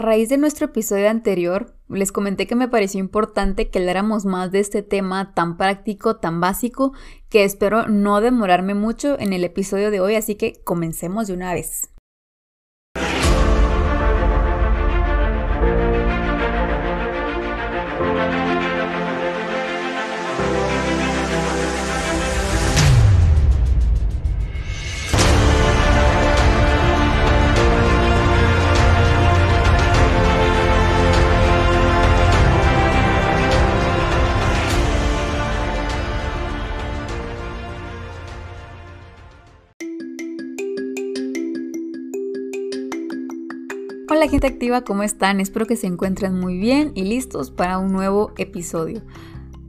raíz de nuestro episodio anterior, les comenté que me pareció importante que habláramos más de este tema tan práctico, tan básico, que espero no demorarme mucho en el episodio de hoy, así que comencemos de una vez. Hola gente activa, ¿cómo están? Espero que se encuentren muy bien y listos para un nuevo episodio.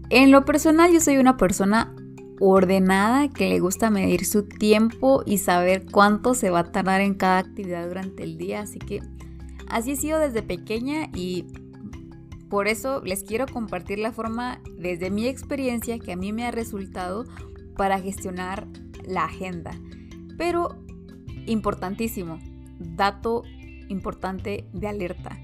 En lo personal yo soy una persona ordenada que le gusta medir su tiempo y saber cuánto se va a tardar en cada actividad durante el día, así que así he sido desde pequeña y por eso les quiero compartir la forma desde mi experiencia que a mí me ha resultado para gestionar la agenda. Pero importantísimo, dato importante de alerta.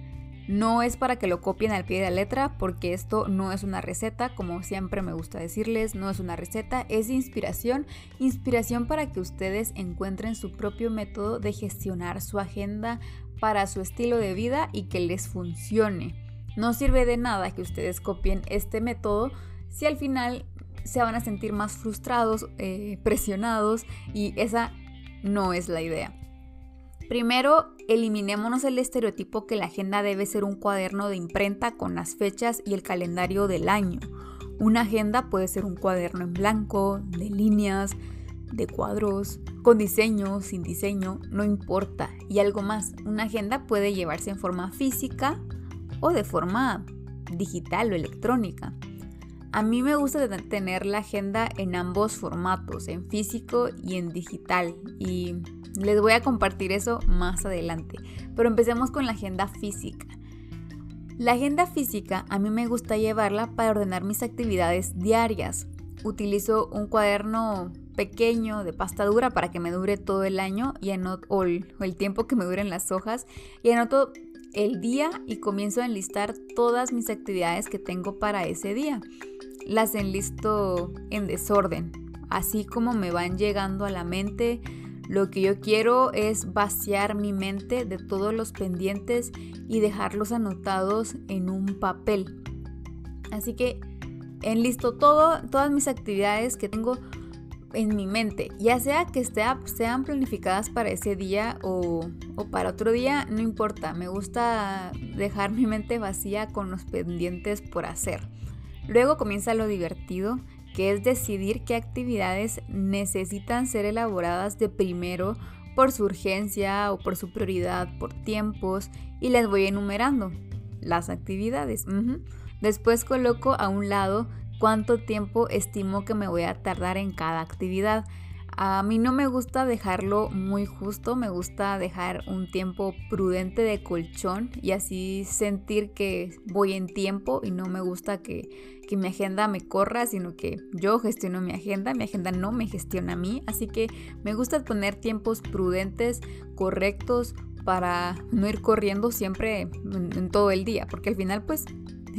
No es para que lo copien al pie de la letra porque esto no es una receta, como siempre me gusta decirles, no es una receta, es inspiración, inspiración para que ustedes encuentren su propio método de gestionar su agenda para su estilo de vida y que les funcione. No sirve de nada que ustedes copien este método si al final se van a sentir más frustrados, eh, presionados y esa no es la idea. Primero, eliminémonos el estereotipo que la agenda debe ser un cuaderno de imprenta con las fechas y el calendario del año. Una agenda puede ser un cuaderno en blanco, de líneas, de cuadros, con diseño, sin diseño, no importa. Y algo más, una agenda puede llevarse en forma física o de forma digital o electrónica. A mí me gusta tener la agenda en ambos formatos, en físico y en digital. Y les voy a compartir eso más adelante. Pero empecemos con la agenda física. La agenda física a mí me gusta llevarla para ordenar mis actividades diarias. Utilizo un cuaderno pequeño de pasta dura para que me dure todo el año y anoto, o el tiempo que me duren las hojas y anoto el día y comienzo a enlistar todas mis actividades que tengo para ese día. Las enlisto en desorden, así como me van llegando a la mente lo que yo quiero es vaciar mi mente de todos los pendientes y dejarlos anotados en un papel. Así que enlisto todo, todas mis actividades que tengo en mi mente, ya sea que sean planificadas para ese día o, o para otro día, no importa, me gusta dejar mi mente vacía con los pendientes por hacer. Luego comienza lo divertido que es decidir qué actividades necesitan ser elaboradas de primero por su urgencia o por su prioridad, por tiempos, y les voy enumerando las actividades. Después coloco a un lado cuánto tiempo estimo que me voy a tardar en cada actividad. A mí no me gusta dejarlo muy justo, me gusta dejar un tiempo prudente de colchón y así sentir que voy en tiempo y no me gusta que, que, mi agenda me corra, sino que yo gestiono mi agenda, mi agenda no me gestiona a mí, así que me gusta poner tiempos prudentes, correctos, para no ir corriendo siempre en, todo el día, porque al final pues...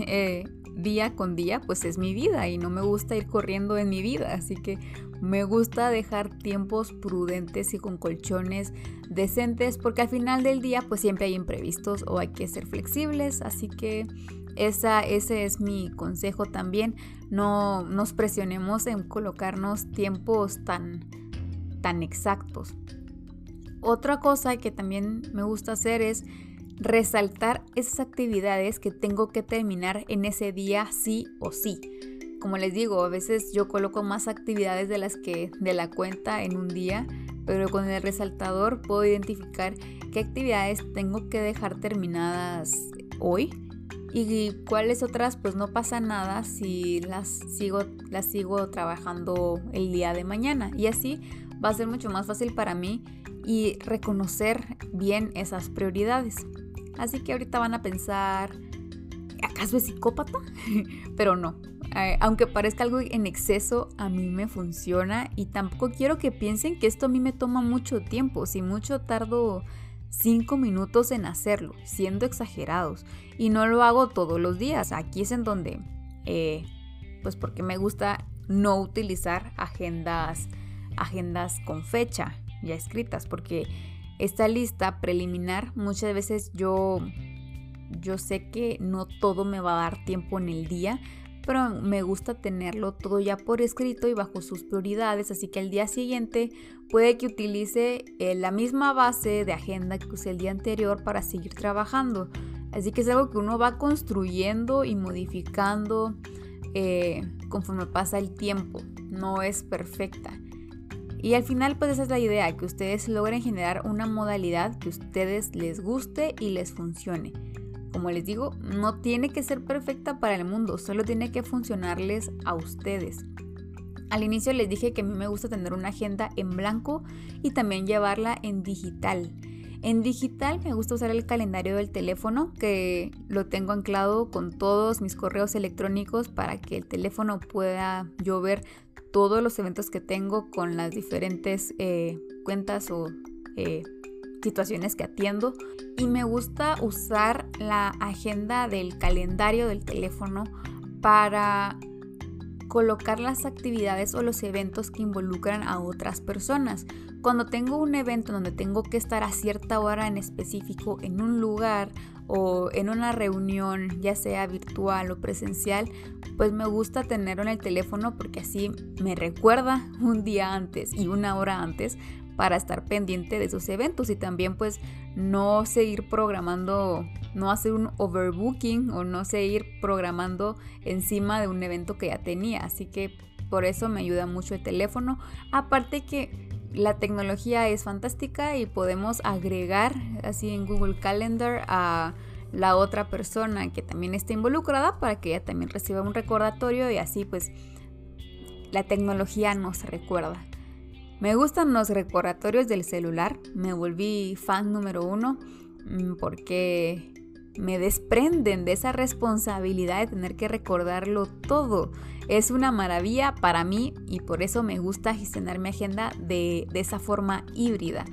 Eh, día con día, pues es mi vida y no me gusta ir corriendo en mi vida, así que me gusta dejar tiempos prudentes y con colchones decentes porque al final del día pues siempre hay imprevistos o hay que ser flexibles, así que esa, ese es mi consejo también, no nos presionemos en colocarnos tiempos tan, tan exactos. Otra cosa que también me gusta hacer es resaltar esas actividades que tengo que terminar en ese día sí o sí. Como les digo, a veces yo coloco más actividades de las que de la cuenta en un día, pero con el resaltador puedo identificar qué actividades tengo que dejar terminadas hoy y cuáles otras pues no pasa nada si las sigo las sigo trabajando el día de mañana y así va a ser mucho más fácil para mí y reconocer bien esas prioridades. Así que ahorita van a pensar, ¿acaso es psicópata? Pero no. Eh, aunque parezca algo en exceso, a mí me funciona y tampoco quiero que piensen que esto a mí me toma mucho tiempo. Si mucho tardo cinco minutos en hacerlo, siendo exagerados. Y no lo hago todos los días. Aquí es en donde, eh, pues porque me gusta no utilizar agendas, agendas con fecha ya escritas, porque esta lista preliminar muchas veces yo, yo sé que no todo me va a dar tiempo en el día, pero me gusta tenerlo todo ya por escrito y bajo sus prioridades, así que el día siguiente puede que utilice eh, la misma base de agenda que usé el día anterior para seguir trabajando. Así que es algo que uno va construyendo y modificando eh, conforme pasa el tiempo. No es perfecta. Y al final pues esa es la idea, que ustedes logren generar una modalidad que a ustedes les guste y les funcione. Como les digo, no tiene que ser perfecta para el mundo, solo tiene que funcionarles a ustedes. Al inicio les dije que a mí me gusta tener una agenda en blanco y también llevarla en digital. En digital me gusta usar el calendario del teléfono que lo tengo anclado con todos mis correos electrónicos para que el teléfono pueda yo ver todos los eventos que tengo con las diferentes eh, cuentas o eh, situaciones que atiendo y me gusta usar la agenda del calendario del teléfono para colocar las actividades o los eventos que involucran a otras personas. Cuando tengo un evento donde tengo que estar a cierta hora en específico en un lugar o en una reunión, ya sea virtual o presencial, pues me gusta tenerlo en el teléfono porque así me recuerda un día antes y una hora antes para estar pendiente de esos eventos y también pues no seguir programando, no hacer un overbooking o no seguir programando encima de un evento que ya tenía. Así que por eso me ayuda mucho el teléfono. Aparte que la tecnología es fantástica y podemos agregar así en Google Calendar a la otra persona que también está involucrada para que ella también reciba un recordatorio y así pues la tecnología nos recuerda. Me gustan los recordatorios del celular, me volví fan número uno mm, porque me desprenden de esa responsabilidad de tener que recordarlo todo. Es una maravilla para mí y por eso me gusta gestionar mi agenda de, de esa forma híbrida.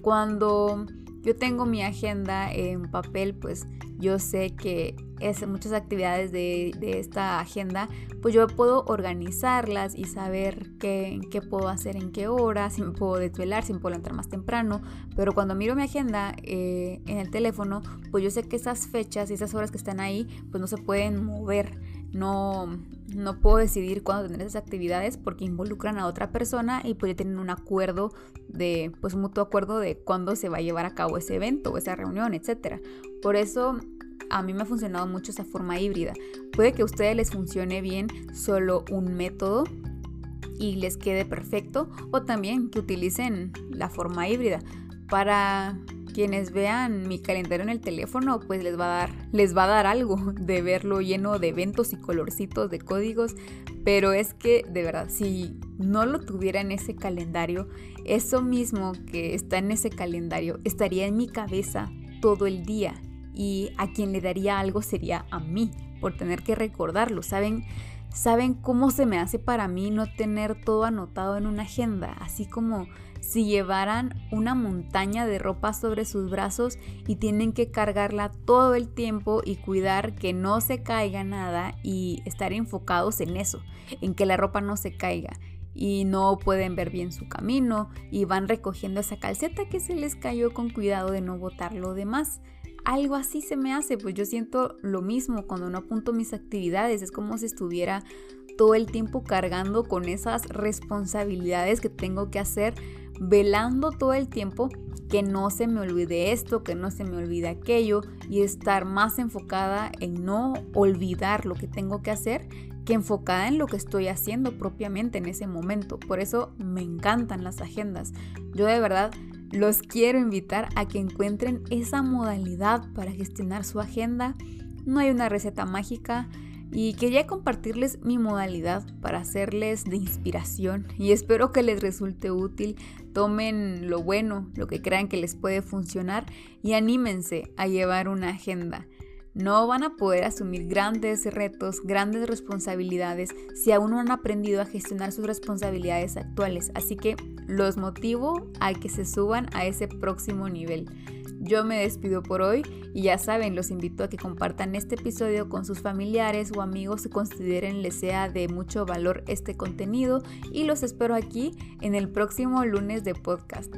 Cuando yo tengo mi agenda en papel, pues yo sé que es muchas actividades de, esta agenda, pues yo puedo organizarlas y saber qué, qué puedo hacer en qué hora, si me puedo desvelar, si me puedo entrar más temprano. Pero cuando miro mi agenda eh, en el teléfono, pues yo sé que esas fechas y esas horas que están ahí, pues no se pueden mover. No, no puedo decidir cuándo tener esas actividades porque involucran a otra persona y puede tener un acuerdo de, pues un mutuo acuerdo de cuándo se va a llevar a cabo ese evento o esa reunión, etc. Por eso a mí me ha funcionado mucho esa forma híbrida. Puede que a ustedes les funcione bien solo un método y les quede perfecto o también que utilicen la forma híbrida. Para quienes vean mi calendario en el teléfono, pues les va a dar les va a dar algo de verlo lleno de eventos y colorcitos de códigos, pero es que de verdad si no lo tuviera en ese calendario, eso mismo que está en ese calendario estaría en mi cabeza todo el día y a quien le daría algo sería a mí por tener que recordarlo. ¿Saben? ¿Saben cómo se me hace para mí no tener todo anotado en una agenda? Así como si llevaran una montaña de ropa sobre sus brazos y tienen que cargarla todo el tiempo y cuidar que no se caiga nada y estar enfocados en eso, en que la ropa no se caiga y no pueden ver bien su camino y van recogiendo esa calceta que se les cayó con cuidado de no botar lo demás. Algo así se me hace, pues yo siento lo mismo cuando no apunto mis actividades, es como si estuviera todo el tiempo cargando con esas responsabilidades que tengo que hacer, velando todo el tiempo que no se me olvide esto, que no se me olvide aquello y estar más enfocada en no olvidar lo que tengo que hacer que enfocada en lo que estoy haciendo propiamente en ese momento. Por eso me encantan las agendas. Yo de verdad los quiero invitar a que encuentren esa modalidad para gestionar su agenda. No hay una receta mágica y quería compartirles mi modalidad para hacerles de inspiración y espero que les resulte útil. Tomen lo bueno, lo que crean que les puede funcionar y anímense a llevar una agenda. No van a poder asumir grandes retos, grandes responsabilidades si aún no han aprendido a gestionar sus responsabilidades actuales. Así que los motivo a que se suban a ese próximo nivel. Yo me despido por hoy y ya saben, los invito a que compartan este episodio con sus familiares o amigos que consideren les sea de mucho valor este contenido y los espero aquí en el próximo lunes de podcast.